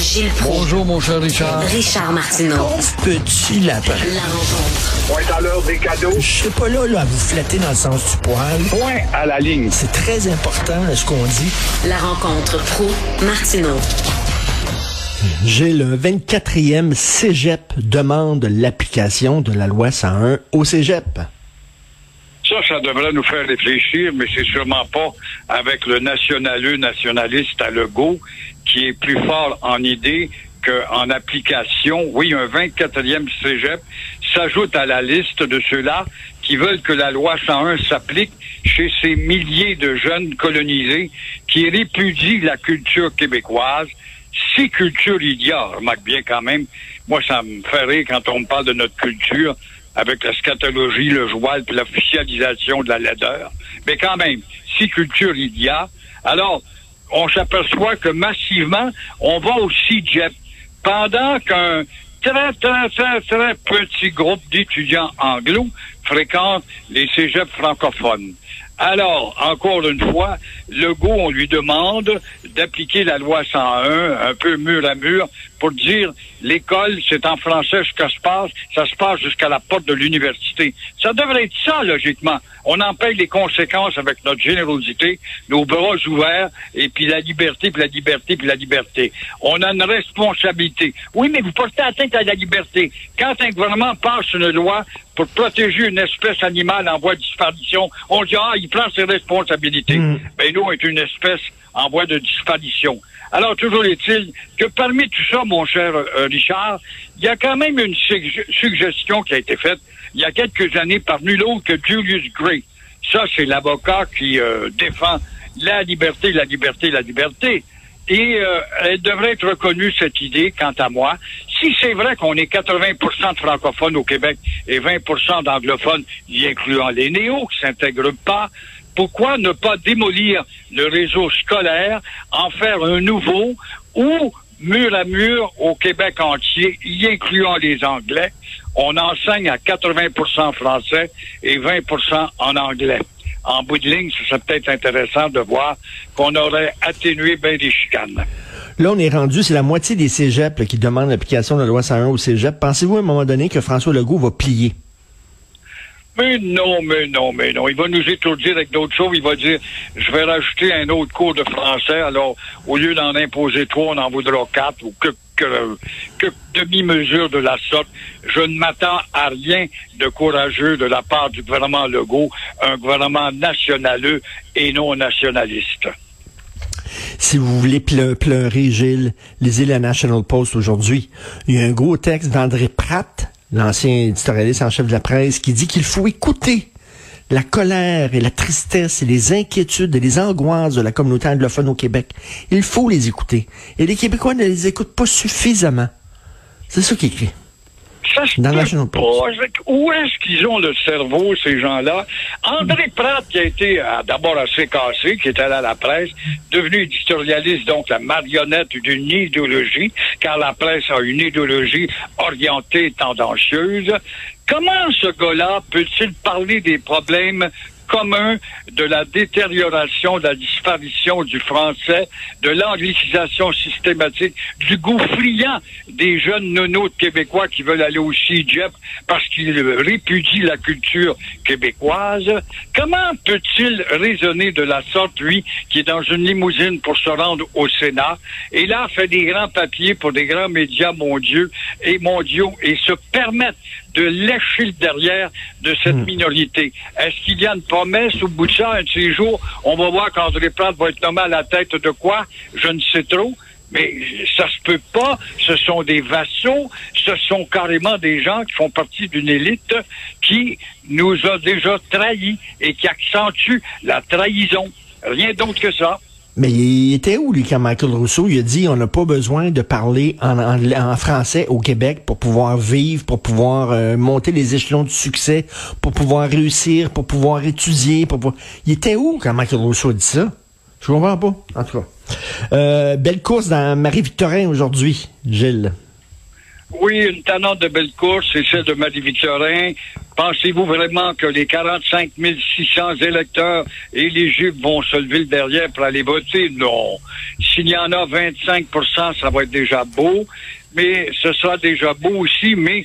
Gilles Proulx. Bonjour, mon cher Richard. Richard Martineau. Petit lapin. La rencontre. Point à l'heure des cadeaux. Je suis pas là, là à vous flatter dans le sens du poil. Point à la ligne. C'est très important ce qu'on dit. La rencontre pro martineau J'ai le 24e Cégep demande l'application de la loi 101 au Cégep. Ça, ça devrait nous faire réfléchir, mais c'est sûrement pas avec le nationaleux nationaliste à Legault qui est plus fort en idée qu'en application. Oui, un 24e cégep s'ajoute à la liste de ceux-là qui veulent que la loi 101 s'applique chez ces milliers de jeunes colonisés qui répudient la culture québécoise. Si culture il y a, remarque bien quand même, moi ça me fait rire quand on me parle de notre culture avec la scatologie, le joual, puis l'officialisation de la laideur. Mais quand même, si culture il y a, alors on s'aperçoit que massivement, on va au CIGEP pendant qu'un très, très, très, très petit groupe d'étudiants anglo fréquente les cégeps francophones. Alors, encore une fois, Legault, on lui demande d'appliquer la loi 101 un peu mur à mur pour dire l'école, c'est en français ce que se passe, ça se passe jusqu'à la porte de l'université. Ça devrait être ça, logiquement. On en paye les conséquences avec notre générosité, nos bras ouverts, et puis la liberté, puis la liberté, puis la liberté. On a une responsabilité. Oui, mais vous portez atteinte à la liberté. Quand un gouvernement passe une loi pour protéger une espèce animale en voie de disparition, on dit, ah, il prend ses responsabilités. Mm. Ben, nous, on est une espèce en voie de disparition. Alors, toujours est-il que parmi tout ça, mon cher euh, Richard, il y a quand même une sug- suggestion qui a été faite il y a quelques années par nul autre que Julius Gray. Ça, c'est l'avocat qui euh, défend la liberté, la liberté, la liberté. Et euh, elle devrait être reconnue, cette idée, quant à moi. Si c'est vrai qu'on est 80% de francophones au Québec et 20% d'anglophones, y incluant les néos qui s'intègrent pas, pourquoi ne pas démolir le réseau scolaire, en faire un nouveau ou mur à mur au Québec entier, y incluant les Anglais, on enseigne à 80% français et 20% en anglais. En bout de ligne, ce serait peut-être intéressant de voir qu'on aurait atténué bien des chicanes. Là, on est rendu, c'est la moitié des cégeps qui demandent l'application de la loi 101 au Cégep. Pensez-vous à un moment donné que François Legault va plier? Mais non, mais non, mais non. Il va nous étourdir avec d'autres choses. Il va dire, je vais rajouter un autre cours de français. Alors, au lieu d'en imposer trois, on en voudra quatre ou que, que, que demi-mesure de la sorte. Je ne m'attends à rien de courageux de la part du gouvernement Legault, un gouvernement nationaleux et non nationaliste. Si vous voulez ple- pleurer, Gilles, lisez la National Post aujourd'hui. Il y a un gros texte d'André Pratt, l'ancien éditorialiste en chef de la presse, qui dit qu'il faut écouter la colère et la tristesse et les inquiétudes et les angoisses de la communauté anglophone au Québec. Il faut les écouter. Et les Québécois ne les écoutent pas suffisamment. C'est ça qu'il écrit. Ça se Dans. Où est-ce qu'ils ont le cerveau, ces gens-là? André Pratt, qui a été euh, d'abord assez cassé, qui est allé à la presse, devenu éditorialiste, donc la marionnette d'une idéologie, car la presse a une idéologie orientée, tendancieuse. Comment ce gars-là peut-il parler des problèmes communs de la détérioration, de la disparition du français, de l'anglicisation systématique, du goût friand des jeunes nonos québécois qui veulent aller au CIGEP parce qu'ils répudient la culture québécoise. Comment peut-il raisonner de la sorte, lui, qui est dans une limousine pour se rendre au Sénat, et là fait des grands papiers pour des grands médias mondiaux et mondiaux et se permettre de lécher le derrière de cette minorité. Est-ce qu'il y a une promesse au bout de ça, un de ces jours, on va voir qu'André Pratt va être nommé à la tête de quoi? Je ne sais trop. Mais ça se peut pas. Ce sont des vassaux. Ce sont carrément des gens qui font partie d'une élite qui nous a déjà trahis et qui accentue la trahison. Rien d'autre que ça. Mais il était où, lui, quand Michael Rousseau, il a dit on n'a pas besoin de parler en, en- en français au Québec pour pouvoir vivre, pour pouvoir euh, monter les échelons du succès, pour pouvoir réussir, pour pouvoir étudier, pour pouvoir... Il était où quand Michael Rousseau a dit ça? Je comprends pas, en tout cas. Euh, belle course dans Marie-Victorin aujourd'hui, Gilles. Oui, une tannante de belle course, c'est celle de Marie-Victorin. Pensez-vous vraiment que les 45 600 électeurs éligibles vont se lever le derrière pour aller voter? Non. S'il y en a 25% ça va être déjà beau, mais ce sera déjà beau aussi, mais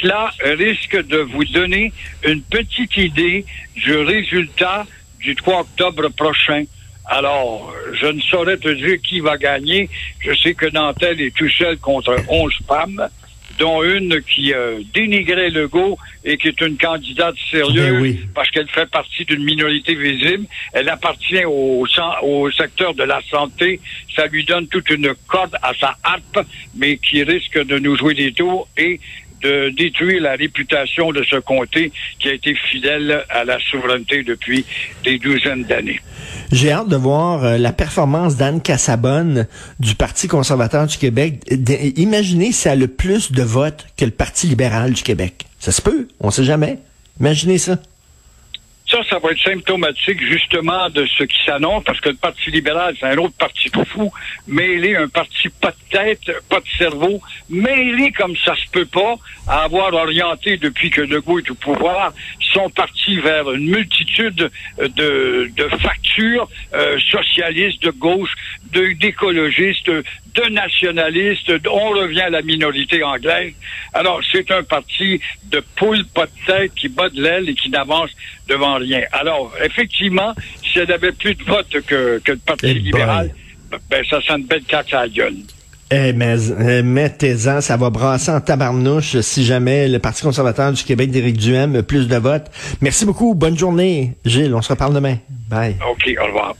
cela risque de vous donner une petite idée du résultat du 3 octobre prochain. Alors, je ne saurais te dire qui va gagner. Je sais que Nantel est tout seul contre 11 femmes dont une qui euh, dénigrait Legault et qui est une candidate sérieuse parce qu'elle fait partie d'une minorité visible. Elle appartient au, au secteur de la santé. Ça lui donne toute une corde à sa harpe, mais qui risque de nous jouer des tours et de détruire la réputation de ce comté qui a été fidèle à la souveraineté depuis des douzaines d'années. J'ai hâte de voir euh, la performance d'Anne Cassabonne du Parti conservateur du Québec. Imaginez si elle a le plus de votes que le Parti libéral du Québec. Ça se peut, on sait jamais. Imaginez ça. Ça, ça va être symptomatique justement de ce qui s'annonce, parce que le Parti libéral, c'est un autre parti tout fou, mêlé, un parti pas de tête, pas de cerveau, mêlé comme ça se peut pas, à avoir orienté depuis que Legault est au pouvoir, son parti vers une multitude de, de factures euh, socialistes, de gauche, d'écologistes, de nationalistes, on revient à la minorité anglaise. Alors, c'est un parti de poule, pas de tête, qui bat de l'aile et qui n'avance devant rien. Alors, effectivement, si elle avait plus de votes que, que le Parti eh libéral, ben, ça sent une belle caca à la gueule. Eh, mais eh, mettez-en, ça va brasser en tabarnouche si jamais le Parti conservateur du Québec d'Éric Duhem a plus de votes. Merci beaucoup, bonne journée. Gilles, on se reparle demain. Bye. OK, au revoir.